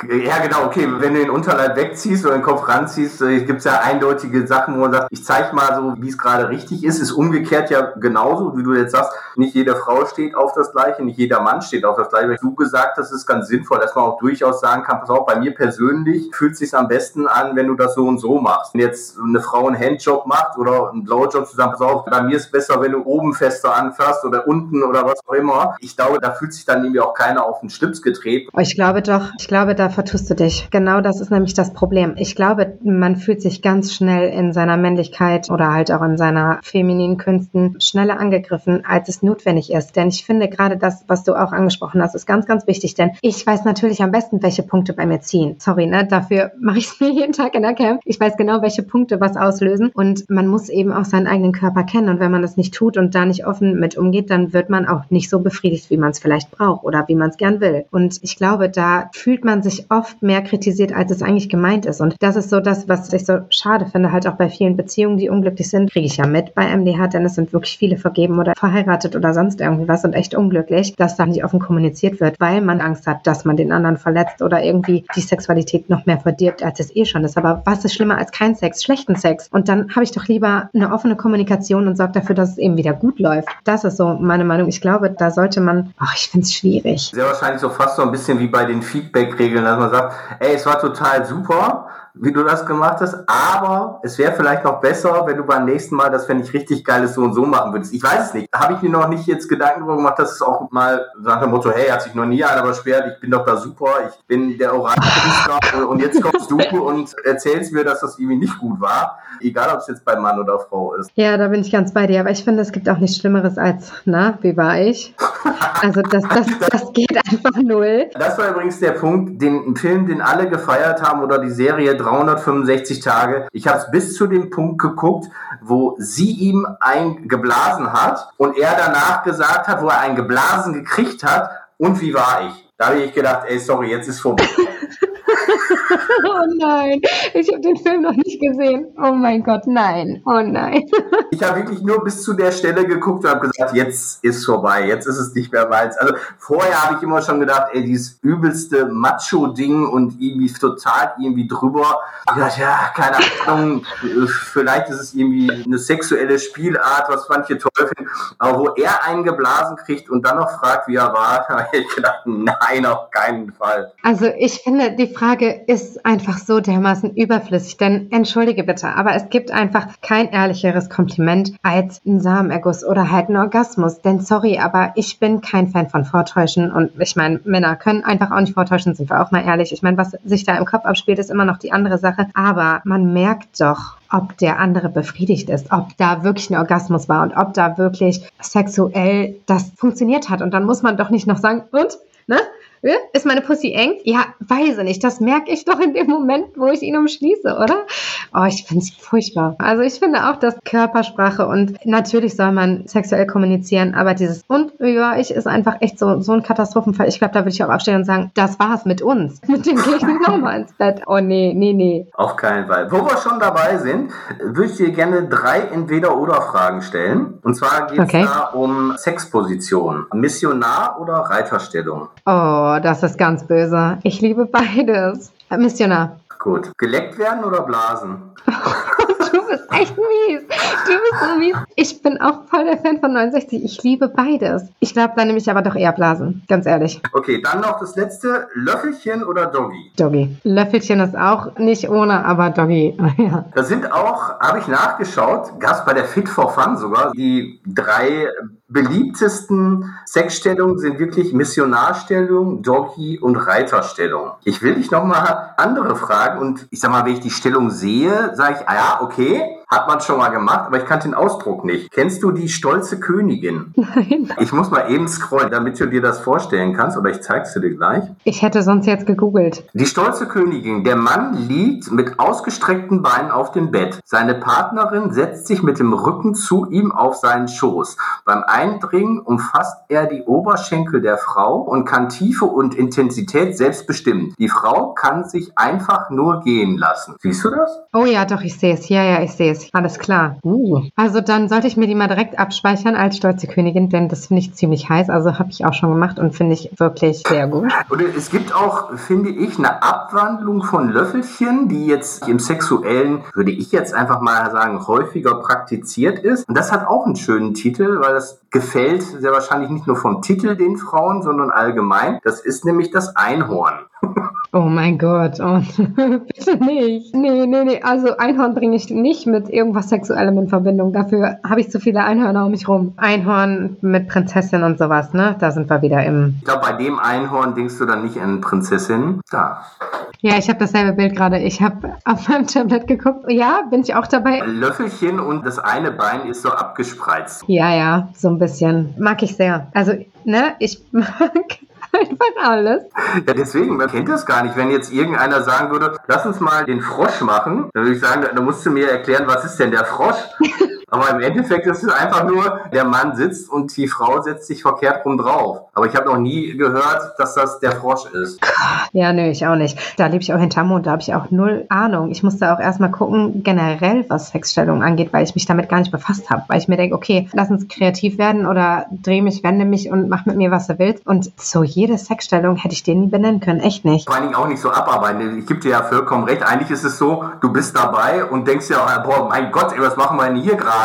Ja, genau, okay. Wenn du den Unterleib wegziehst oder den Kopf ranziehst, äh, gibt es ja eindeutige Sachen, wo man sagt, ich zeige mal so, wie es gerade richtig ist. Ist umgekehrt ja genauso, wie du jetzt sagst, nicht jede Frau steht auf das Gleiche, nicht jeder Mann steht auf das Gleiche. Du gesagt hast, ist ganz sinnvoll, dass man auch durchaus sagen kann, pass auf, bei mir persönlich fühlt es sich am besten an, wenn du das so und so machst. Wenn jetzt eine Frau einen Handjob macht oder einen Blowjob zusammen, pass auf, bei mir ist es besser, wenn du oben fester anfasst oder unten oder was auch immer. Ich glaube, da fühlt sich dann irgendwie auch keiner auf den Schlips gedreht. Ich glaube doch, ich glaube, da vertust du dich. Genau das ist nämlich das Problem. Ich glaube, man fühlt sich ganz schnell in seiner Männlichkeit oder halt auch in seiner femininen Künsten schneller angegriffen, als es notwendig ist. Denn ich finde gerade das, was du auch angesprochen hast, ist ganz, ganz wichtig. Denn ich weiß natürlich am besten, welche Punkte bei mir ziehen. Sorry, ne? Dafür mache ich es mir jeden Tag in der Camp. Ich weiß genau, welche Punkte was auslösen. Und man muss eben auch seinen eigenen Körper kennen. Und wenn man das nicht tut und da nicht offen mit umgeht, dann wird man auch nicht so befriedigt, wie man es vielleicht braucht oder wie man es gern will. Und ich glaube, da fühlt man sich oft mehr kritisiert, als es eigentlich gemeint ist. Und das ist so das, was ich so schade finde, halt auch bei vielen Beziehungen Beziehungen, die unglücklich sind, kriege ich ja mit bei MDH, denn es sind wirklich viele vergeben oder verheiratet oder sonst irgendwie was und echt unglücklich, dass da nicht offen kommuniziert wird, weil man Angst hat, dass man den anderen verletzt oder irgendwie die Sexualität noch mehr verdirbt, als es eh schon ist. Aber was ist schlimmer als kein Sex? Schlechten Sex. Und dann habe ich doch lieber eine offene Kommunikation und sorge dafür, dass es eben wieder gut läuft. Das ist so meine Meinung. Ich glaube, da sollte man, ach, ich finde es schwierig. Sehr wahrscheinlich so fast so ein bisschen wie bei den Feedback-Regeln, dass man sagt, ey, es war total super, wie du das gemacht hast, aber es wäre vielleicht noch besser, wenn du beim nächsten Mal das, wenn ich richtig geiles so und so machen würdest. Ich weiß es nicht. Habe ich mir noch nicht jetzt Gedanken darüber gemacht, dass es auch mal nach dem Motto, hey, hat sich noch nie einer beschwert, ich bin doch da super, ich bin der Orakelpriester und jetzt kommst du und erzählst mir, dass das irgendwie nicht gut war. Egal, ob es jetzt bei Mann oder Frau ist. Ja, da bin ich ganz bei dir. Aber ich finde, es gibt auch nichts Schlimmeres als, na, wie war ich? Also das, das, das geht einfach null. Das war übrigens der Punkt, den Film, den alle gefeiert haben oder die Serie 365 Tage. Ich habe es bis zu dem Punkt geguckt, wo sie ihm eingeblasen hat und er danach gesagt hat, wo er einen geblasen gekriegt hat und wie war ich. Da habe ich gedacht, ey, sorry, jetzt ist vorbei. oh nein, ich habe den Film noch nicht gesehen. Oh mein Gott, nein. Oh nein. ich habe wirklich nur bis zu der Stelle geguckt und habe gesagt, jetzt ist vorbei, jetzt ist es nicht mehr meins. Also vorher habe ich immer schon gedacht, ey, dieses übelste Macho-Ding und irgendwie total irgendwie drüber. Ich dachte, ja, keine Ahnung, vielleicht ist es irgendwie eine sexuelle Spielart, was manche toll finden. Aber wo er einen geblasen kriegt und dann noch fragt, wie er war, habe ich gedacht, nein, auf keinen Fall. Also ich finde, die Frage ist einfach so dermaßen überflüssig, denn entschuldige bitte, aber es gibt einfach kein ehrlicheres Kompliment als ein Samenerguss oder halt ein Orgasmus. Denn sorry, aber ich bin kein Fan von Vortäuschen und ich meine, Männer können einfach auch nicht vortäuschen, sind wir auch mal ehrlich. Ich meine, was sich da im Kopf abspielt, ist immer noch die andere Sache. Aber man merkt doch, ob der andere befriedigt ist, ob da wirklich ein Orgasmus war und ob da wirklich sexuell das funktioniert hat. Und dann muss man doch nicht noch sagen, und? Ne? Ist meine Pussy eng? Ja, weiß ich nicht. Das merke ich doch in dem Moment, wo ich ihn umschließe, oder? Oh, ich finde es furchtbar. Also ich finde auch, dass Körpersprache und natürlich soll man sexuell kommunizieren, aber dieses und ja, ich ist einfach echt so, so ein Katastrophenfall. Ich glaube, da würde ich auch aufstehen und sagen, das war's mit uns. Mit dem gehe ich nicht nochmal ins Bett. Oh nee, nee, nee. Auf keinen Fall. Wo wir schon dabei sind, würde ich dir gerne drei Entweder-Oder-Fragen stellen. Und zwar geht es okay. da um Sexposition. Missionar oder Reiterstellung? Oh, das ist ganz böse. Ich liebe beides. Missionar. Gut. Geleckt werden oder blasen? du bist echt mies. Du bist so mies. Ich bin auch voll der Fan von 69. Ich liebe beides. Ich glaube, dann nehme ich aber doch eher Blasen. Ganz ehrlich. Okay, dann noch das letzte. Löffelchen oder Doggy? Doggy. Löffelchen ist auch nicht ohne, aber Doggy. ja. Da sind auch, habe ich nachgeschaut, gab bei der Fit for Fun sogar, die drei beliebtesten Sexstellungen sind wirklich Missionarstellung, Doggy und Reiterstellung. Ich will dich nochmal andere fragen und ich sag mal, wenn ich die Stellung sehe, sage ich, ah ja, okay, quê? Hat man schon mal gemacht, aber ich kannte den Ausdruck nicht. Kennst du die stolze Königin? Nein. Ich muss mal eben scrollen, damit du dir das vorstellen kannst, oder ich zeig's dir gleich. Ich hätte sonst jetzt gegoogelt. Die stolze Königin. Der Mann liegt mit ausgestreckten Beinen auf dem Bett. Seine Partnerin setzt sich mit dem Rücken zu ihm auf seinen Schoß. Beim Eindringen umfasst er die Oberschenkel der Frau und kann Tiefe und Intensität selbst bestimmen. Die Frau kann sich einfach nur gehen lassen. Siehst du das? Oh ja, doch, ich sehe es. Ja, ja, ich sehe es. Alles klar. Uh. Also dann sollte ich mir die mal direkt abspeichern als stolze Königin, denn das finde ich ziemlich heiß. Also habe ich auch schon gemacht und finde ich wirklich sehr gut. Und es gibt auch, finde ich, eine Abwandlung von Löffelchen, die jetzt im sexuellen, würde ich jetzt einfach mal sagen, häufiger praktiziert ist. Und das hat auch einen schönen Titel, weil das gefällt sehr wahrscheinlich nicht nur vom Titel den Frauen, sondern allgemein. Das ist nämlich das Einhorn. Oh mein Gott, oh, bitte nicht. Nee, nee, nee. Also Einhorn bringe ich nicht mit irgendwas Sexuellem in Verbindung. Dafür habe ich zu viele Einhörner um mich rum. Einhorn mit Prinzessin und sowas, ne? Da sind wir wieder im. Ich glaube, bei dem Einhorn denkst du dann nicht an Prinzessin. Da. Ja, ich habe dasselbe Bild gerade. Ich habe auf meinem Tablet geguckt. Ja, bin ich auch dabei. Löffelchen und das eine Bein ist so abgespreizt. Ja, ja, so ein bisschen. Mag ich sehr. Also, ne, ich mag einfach alles. Ja, deswegen, man kennt das gar nicht. Wenn jetzt irgendeiner sagen würde, lass uns mal den Frosch machen, dann würde ich sagen, da musst du mir erklären, was ist denn der Frosch? Aber im Endeffekt ist es einfach nur, der Mann sitzt und die Frau setzt sich verkehrt rum drauf. Aber ich habe noch nie gehört, dass das der Frosch ist. Ja, nö, ich auch nicht. Da lebe ich auch hinterm Mond, da habe ich auch null Ahnung. Ich musste auch erstmal gucken, generell, was Sexstellung angeht, weil ich mich damit gar nicht befasst habe. Weil ich mir denke, okay, lass uns kreativ werden oder dreh mich, wende mich und mach mit mir, was du willst. Und so jede Sexstellung hätte ich dir nie benennen können, echt nicht. Vor allen Dingen auch nicht so abarbeiten. Ich gebe dir ja vollkommen recht. Eigentlich ist es so, du bist dabei und denkst ja, boah, mein Gott, ey, was machen wir denn hier gerade?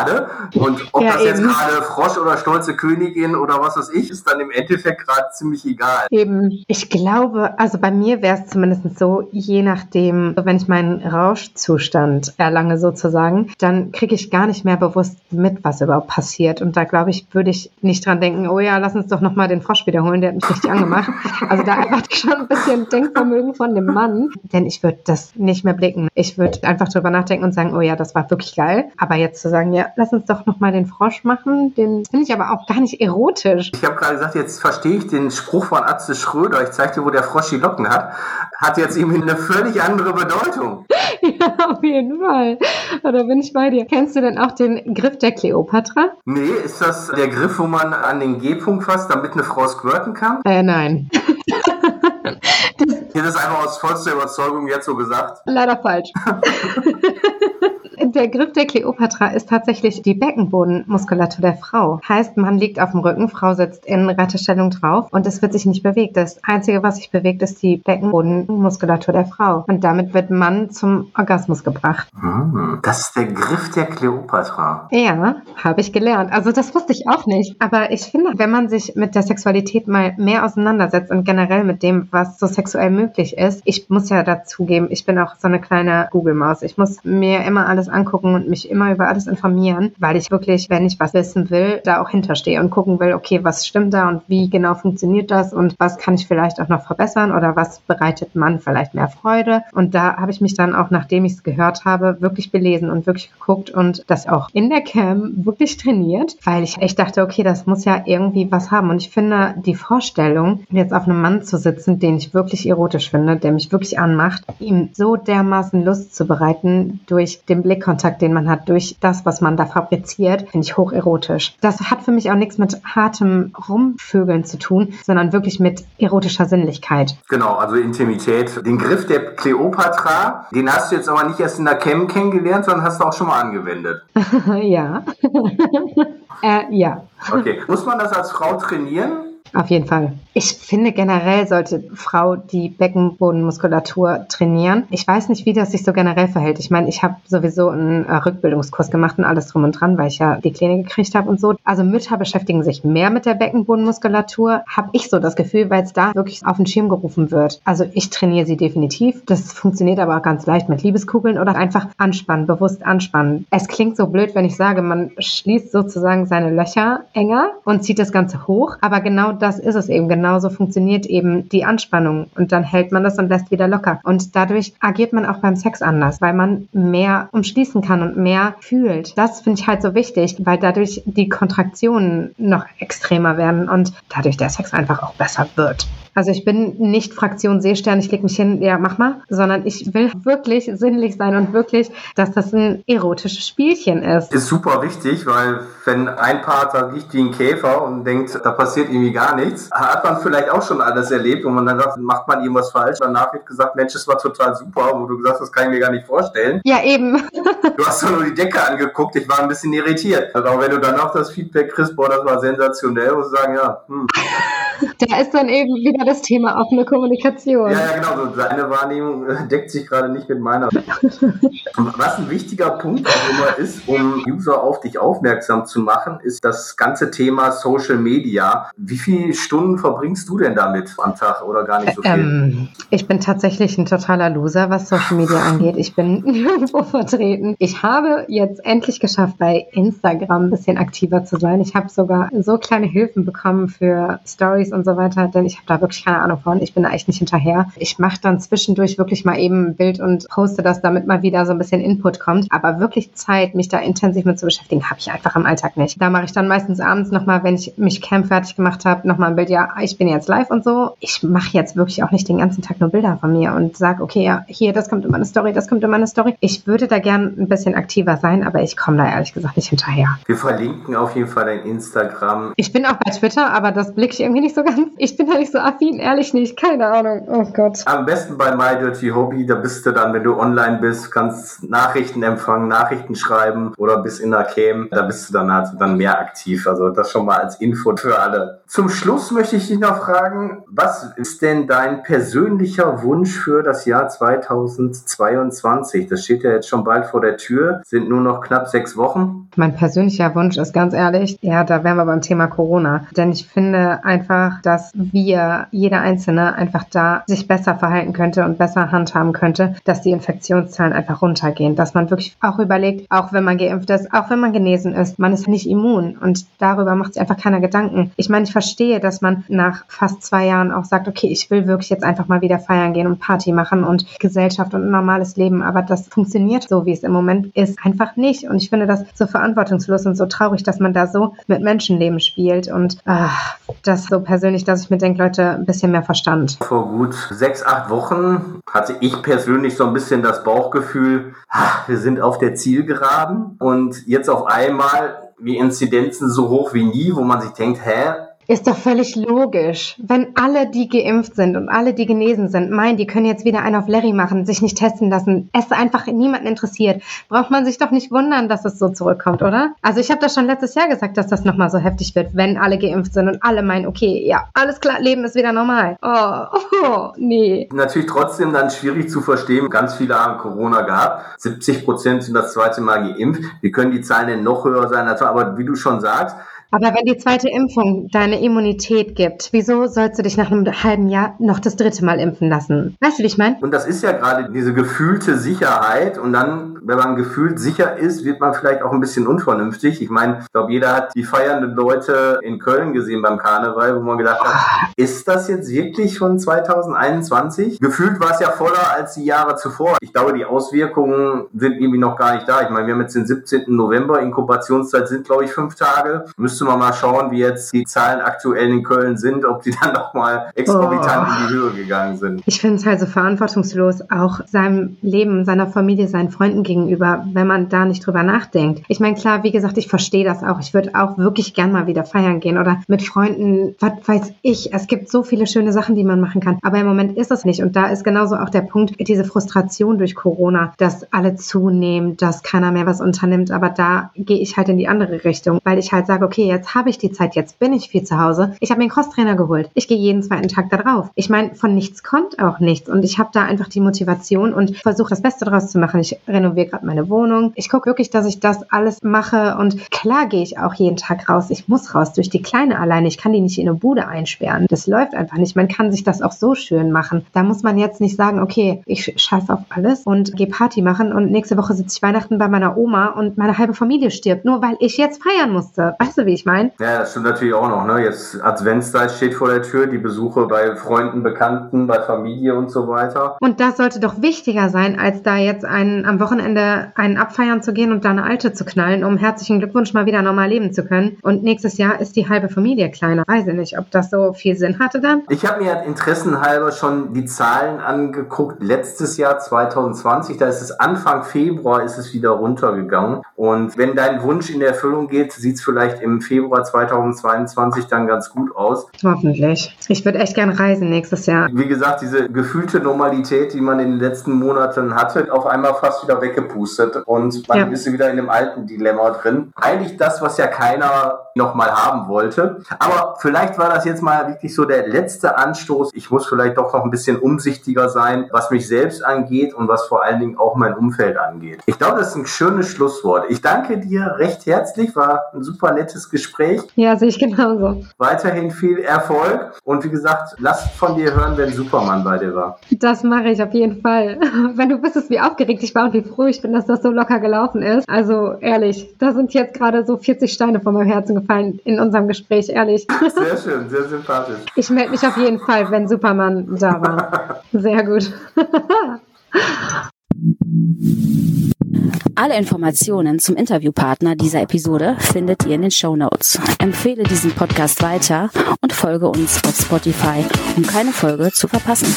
Und ob ja, das eben. jetzt gerade Frosch oder stolze Königin oder was weiß ich, ist dann im Endeffekt gerade ziemlich egal. Eben, ich glaube, also bei mir wäre es zumindest so, je nachdem, wenn ich meinen Rauschzustand erlange sozusagen, dann kriege ich gar nicht mehr bewusst mit, was überhaupt passiert. Und da glaube ich, würde ich nicht dran denken, oh ja, lass uns doch nochmal den Frosch wiederholen, der hat mich richtig angemacht. Also da einfach schon ein bisschen Denkvermögen von dem Mann, denn ich würde das nicht mehr blicken. Ich würde einfach drüber nachdenken und sagen, oh ja, das war wirklich geil. Aber jetzt zu sagen, ja, lass uns doch nochmal den Frosch machen, den finde ich aber auch gar nicht erotisch. Ich habe gerade gesagt, jetzt verstehe ich den Spruch von Atze Schröder, ich zeige dir, wo der Frosch die Locken hat, hat jetzt irgendwie eine völlig andere Bedeutung. ja, auf jeden Fall. Da bin ich bei dir. Kennst du denn auch den Griff der Kleopatra? Nee, ist das der Griff, wo man an den G-Punkt fasst, damit eine Frau squirten kann? Äh, nein. das ist einfach aus vollster Überzeugung jetzt so gesagt. Leider falsch. Der Griff der Kleopatra ist tatsächlich die Beckenbodenmuskulatur der Frau. Heißt, man liegt auf dem Rücken, Frau sitzt in Reiterstellung drauf und es wird sich nicht bewegt. Das Einzige, was sich bewegt, ist die Beckenbodenmuskulatur der Frau. Und damit wird man zum Orgasmus gebracht. Hm, das ist der Griff der Kleopatra. Ja, habe ich gelernt. Also das wusste ich auch nicht. Aber ich finde, wenn man sich mit der Sexualität mal mehr auseinandersetzt und generell mit dem, was so sexuell möglich ist, ich muss ja dazugeben, ich bin auch so eine kleine Google-Maus. Ich muss mir immer alles angucken und mich immer über alles informieren, weil ich wirklich, wenn ich was wissen will, da auch hinterstehe und gucken will, okay, was stimmt da und wie genau funktioniert das und was kann ich vielleicht auch noch verbessern oder was bereitet man vielleicht mehr Freude. Und da habe ich mich dann auch, nachdem ich es gehört habe, wirklich belesen und wirklich geguckt und das auch in der Cam wirklich trainiert, weil ich echt dachte, okay, das muss ja irgendwie was haben. Und ich finde die Vorstellung, jetzt auf einem Mann zu sitzen, den ich wirklich erotisch finde, der mich wirklich anmacht, ihm so dermaßen Lust zu bereiten durch den Blick Blickkontakt, den man hat durch das, was man da fabriziert, finde ich hocherotisch. Das hat für mich auch nichts mit hartem Rumvögeln zu tun, sondern wirklich mit erotischer Sinnlichkeit. Genau, also Intimität. Den Griff der Kleopatra, den hast du jetzt aber nicht erst in der Cam kennengelernt, sondern hast du auch schon mal angewendet. ja. äh, ja. Okay. Muss man das als Frau trainieren? Auf jeden Fall. Ich finde generell sollte Frau die Beckenbodenmuskulatur trainieren. Ich weiß nicht, wie das sich so generell verhält. Ich meine, ich habe sowieso einen äh, Rückbildungskurs gemacht und alles drum und dran, weil ich ja die Pläne gekriegt habe und so. Also Mütter beschäftigen sich mehr mit der Beckenbodenmuskulatur, habe ich so das Gefühl, weil es da wirklich auf den Schirm gerufen wird. Also ich trainiere sie definitiv. Das funktioniert aber auch ganz leicht mit Liebeskugeln oder einfach anspannen, bewusst anspannen. Es klingt so blöd, wenn ich sage, man schließt sozusagen seine Löcher enger und zieht das Ganze hoch, aber genau das ist es eben. Genauso funktioniert eben die Anspannung und dann hält man das und lässt wieder locker. Und dadurch agiert man auch beim Sex anders, weil man mehr umschließen kann und mehr fühlt. Das finde ich halt so wichtig, weil dadurch die Kontraktionen noch extremer werden und dadurch der Sex einfach auch besser wird. Also ich bin nicht Fraktion Seestern, ich leg mich hin, ja, mach mal, sondern ich will wirklich sinnlich sein und wirklich, dass das ein erotisches Spielchen ist. Ist super wichtig, weil wenn ein Partner riecht wie ein Käfer und denkt, da passiert irgendwie gar nichts, hat man vielleicht auch schon alles erlebt und man dann sagt, macht man irgendwas falsch. Danach wird gesagt, Mensch, das war total super, wo du gesagt hast, das kann ich mir gar nicht vorstellen. Ja, eben. du hast doch nur die Decke angeguckt, ich war ein bisschen irritiert. Also auch wenn du dann auch das Feedback kriegst, boah, das war sensationell, musst du sagen, ja, hm. Da ist dann eben wieder das Thema offene Kommunikation. Ja, ja genau. So deine Wahrnehmung äh, deckt sich gerade nicht mit meiner. Was ein wichtiger Punkt auch immer ist, um User auf dich aufmerksam zu machen, ist das ganze Thema Social Media. Wie viele Stunden verbringst du denn damit am Tag oder gar nicht so viel? Ähm, ich bin tatsächlich ein totaler Loser, was Social Media angeht. Ich bin nirgendwo vertreten. Ich habe jetzt endlich geschafft, bei Instagram ein bisschen aktiver zu sein. Ich habe sogar so kleine Hilfen bekommen für Stories Stories und so weiter, denn ich habe da wirklich keine Ahnung von. Ich bin da echt nicht hinterher. Ich mache dann zwischendurch wirklich mal eben ein Bild und poste das, damit mal wieder so ein bisschen Input kommt. Aber wirklich Zeit, mich da intensiv mit zu beschäftigen, habe ich einfach im Alltag nicht. Da mache ich dann meistens abends nochmal, wenn ich mich Camp fertig gemacht habe, nochmal ein Bild, ja, ich bin jetzt live und so. Ich mache jetzt wirklich auch nicht den ganzen Tag nur Bilder von mir und sage, okay, ja, hier, das kommt in meine Story, das kommt in meine Story. Ich würde da gern ein bisschen aktiver sein, aber ich komme da ehrlich gesagt nicht hinterher. Wir verlinken auf jeden Fall dein Instagram. Ich bin auch bei Twitter, aber das blicke ich irgendwie nicht so ganz. Ich bin da nicht so affin, ehrlich nicht. Keine Ahnung. Oh Gott. Am besten bei My Dirty Hobby, da bist du dann, wenn du online bist, kannst Nachrichten empfangen, Nachrichten schreiben oder bis in der Cam, da bist du dann halt dann mehr aktiv. Also das schon mal als Info für alle. Zum Schluss möchte ich dich noch fragen, was ist denn dein persönlicher Wunsch für das Jahr 2022? Das steht ja jetzt schon bald vor der Tür, sind nur noch knapp sechs Wochen. Mein persönlicher Wunsch ist ganz ehrlich, ja, da wären wir beim Thema Corona. Denn ich finde einfach, dass wir, jeder Einzelne, einfach da sich besser verhalten könnte und besser handhaben könnte, dass die Infektionszahlen einfach runtergehen. Dass man wirklich auch überlegt, auch wenn man geimpft ist, auch wenn man genesen ist, man ist nicht immun. Und darüber macht sich einfach keiner Gedanken. Ich meine, ich verstehe, dass man nach fast zwei Jahren auch sagt, okay, ich will wirklich jetzt einfach mal wieder feiern gehen und Party machen und Gesellschaft und ein normales Leben. Aber das funktioniert so, wie es im Moment ist, einfach nicht. Und ich finde das so verantwortungslos und so traurig, dass man da so mit Menschenleben spielt. Und ach, das so persönlich, dass ich mir denke, Leute, ein bisschen mehr Verstand. Vor gut sechs, acht Wochen hatte ich persönlich so ein bisschen das Bauchgefühl, ach, wir sind auf der Zielgeraden und jetzt auf einmal die Inzidenzen so hoch wie nie, wo man sich denkt, hä, ist doch völlig logisch. Wenn alle, die geimpft sind und alle, die genesen sind, meinen, die können jetzt wieder einen auf Larry machen, sich nicht testen lassen, es einfach niemanden interessiert, braucht man sich doch nicht wundern, dass es so zurückkommt, oder? Also ich habe das schon letztes Jahr gesagt, dass das nochmal so heftig wird, wenn alle geimpft sind und alle meinen, okay, ja, alles klar, Leben ist wieder normal. Oh, oh, nee. Natürlich trotzdem dann schwierig zu verstehen. Ganz viele haben Corona gehabt. 70 Prozent sind das zweite Mal geimpft. Wir können die Zahlen denn noch höher sein. Aber wie du schon sagst, aber wenn die zweite Impfung deine Immunität gibt, wieso sollst du dich nach einem halben Jahr noch das dritte Mal impfen lassen? Weißt du, wie ich meine? Und das ist ja gerade diese gefühlte Sicherheit. Und dann, wenn man gefühlt sicher ist, wird man vielleicht auch ein bisschen unvernünftig. Ich meine, ich glaube, jeder hat die feiernden Leute in Köln gesehen beim Karneval, wo man gedacht hat, ist das jetzt wirklich von 2021? Gefühlt war es ja voller als die Jahre zuvor. Ich glaube, die Auswirkungen sind irgendwie noch gar nicht da. Ich meine, wir haben jetzt den 17. November, Inkubationszeit sind, glaube ich, fünf Tage. Müsste man mal schauen, wie jetzt die Zahlen aktuell in Köln sind, ob die dann nochmal exorbitant oh. in die Höhe gegangen sind. Ich finde es halt so verantwortungslos, auch seinem Leben, seiner Familie, seinen Freunden gegenüber, wenn man da nicht drüber nachdenkt. Ich meine, klar, wie gesagt, ich verstehe das auch. Ich würde auch wirklich gern mal wieder feiern gehen oder mit Freunden, was weiß ich. Es gibt so viele schöne Sachen, die man machen kann. Aber im Moment ist das nicht. Und da ist genauso auch der Punkt, diese Frustration durch Corona, dass alle zunehmen, dass keiner mehr was unternimmt. Aber da gehe ich halt in die andere Richtung, weil ich halt sage, okay, jetzt habe ich die Zeit, jetzt bin ich viel zu Hause. Ich habe mir einen Crosstrainer geholt. Ich gehe jeden zweiten Tag da drauf. Ich meine, von nichts kommt auch nichts. Und ich habe da einfach die Motivation und versuche das Beste draus zu machen. Ich renoviere gerade meine Wohnung. Ich gucke wirklich, dass ich das alles mache. Und klar gehe ich auch jeden Tag raus. Ich muss raus durch die Kleine alleine. Ich kann die nicht in eine Bude einsperren. Das läuft einfach nicht. Man kann sich das auch so schön machen. Da muss man jetzt nicht sagen, okay, ich scheiße auf alles und gehe Party machen und nächste Woche sitze ich Weihnachten bei meiner Oma und meine halbe Familie stirbt, nur weil ich jetzt feiern musste. Weißt du, wie ich meine? Ja, das stimmt natürlich auch noch. Ne? Jetzt Adventszeit steht vor der Tür, die Besuche bei Freunden, Bekannten, bei Familie und so weiter. Und das sollte doch wichtiger sein, als da jetzt einen, am Wochenende einen abfeiern zu gehen und da eine alte zu knallen, um herzlichen Glückwunsch mal wieder normal leben zu können. Und nächstes Jahr ist die halbe Familie kleiner. Weiß ich nicht, ob das so viel Sinn hatte dann. Ich habe mir interessenhalber schon die Zahlen angeguckt. Letztes Jahr 2020, da ist es Anfang Februar, ist es wieder runtergegangen. Und wenn dein Wunsch in Erfüllung geht, sieht es vielleicht im Februar 2022 dann ganz gut aus. Hoffentlich. Ich würde echt gern reisen nächstes Jahr. Wie gesagt, diese gefühlte Normalität, die man in den letzten Monaten hatte, auf einmal fast wieder weggepustet und man ja. ist wieder in dem alten Dilemma drin. Eigentlich das, was ja keiner nochmal haben wollte. Aber vielleicht war das jetzt mal wirklich so der letzte Anstoß. Ich muss vielleicht doch noch ein bisschen umsichtiger sein, was mich selbst angeht und was vor allen Dingen auch mein Umfeld angeht. Ich glaube, das ist ein schönes Schlusswort. Ich danke dir recht herzlich, war ein super nettes Gespräch. Ja, sehe ich genauso. Weiterhin viel Erfolg und wie gesagt, lass von dir hören, wenn Superman bei dir war. Das mache ich auf jeden Fall. Wenn du wüsstest, wie aufgeregt ich war und wie froh beruhigt bin, dass das so locker gelaufen ist. Also ehrlich, da sind jetzt gerade so 40 Steine von meinem Herzen gefallen in unserem Gespräch, ehrlich. Sehr schön, sehr sympathisch. Ich melde mich auf jeden Fall, wenn Superman da war. Sehr gut. Alle Informationen zum Interviewpartner dieser Episode findet ihr in den Show Notes. Empfehle diesen Podcast weiter und folge uns auf Spotify, um keine Folge zu verpassen.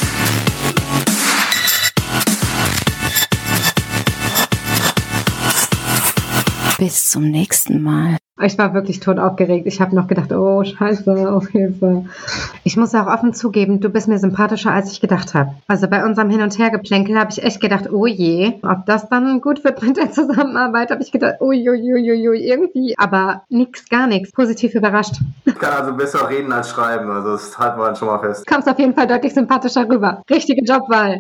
Bis zum nächsten Mal. Ich war wirklich tot aufgeregt. Ich habe noch gedacht, oh Scheiße, auf Hilfe. Ich muss auch offen zugeben, du bist mir sympathischer, als ich gedacht habe. Also bei unserem Hin- und Hergeplänkel habe ich echt gedacht, oh je, ob das dann gut wird mit der Zusammenarbeit, habe ich gedacht, oh je, irgendwie. Aber nix, gar nichts. Positiv überrascht. Ich kann also besser reden als schreiben. Also das halten wir dann schon mal fest. Kommst auf jeden Fall deutlich sympathischer rüber. Richtige Jobwahl.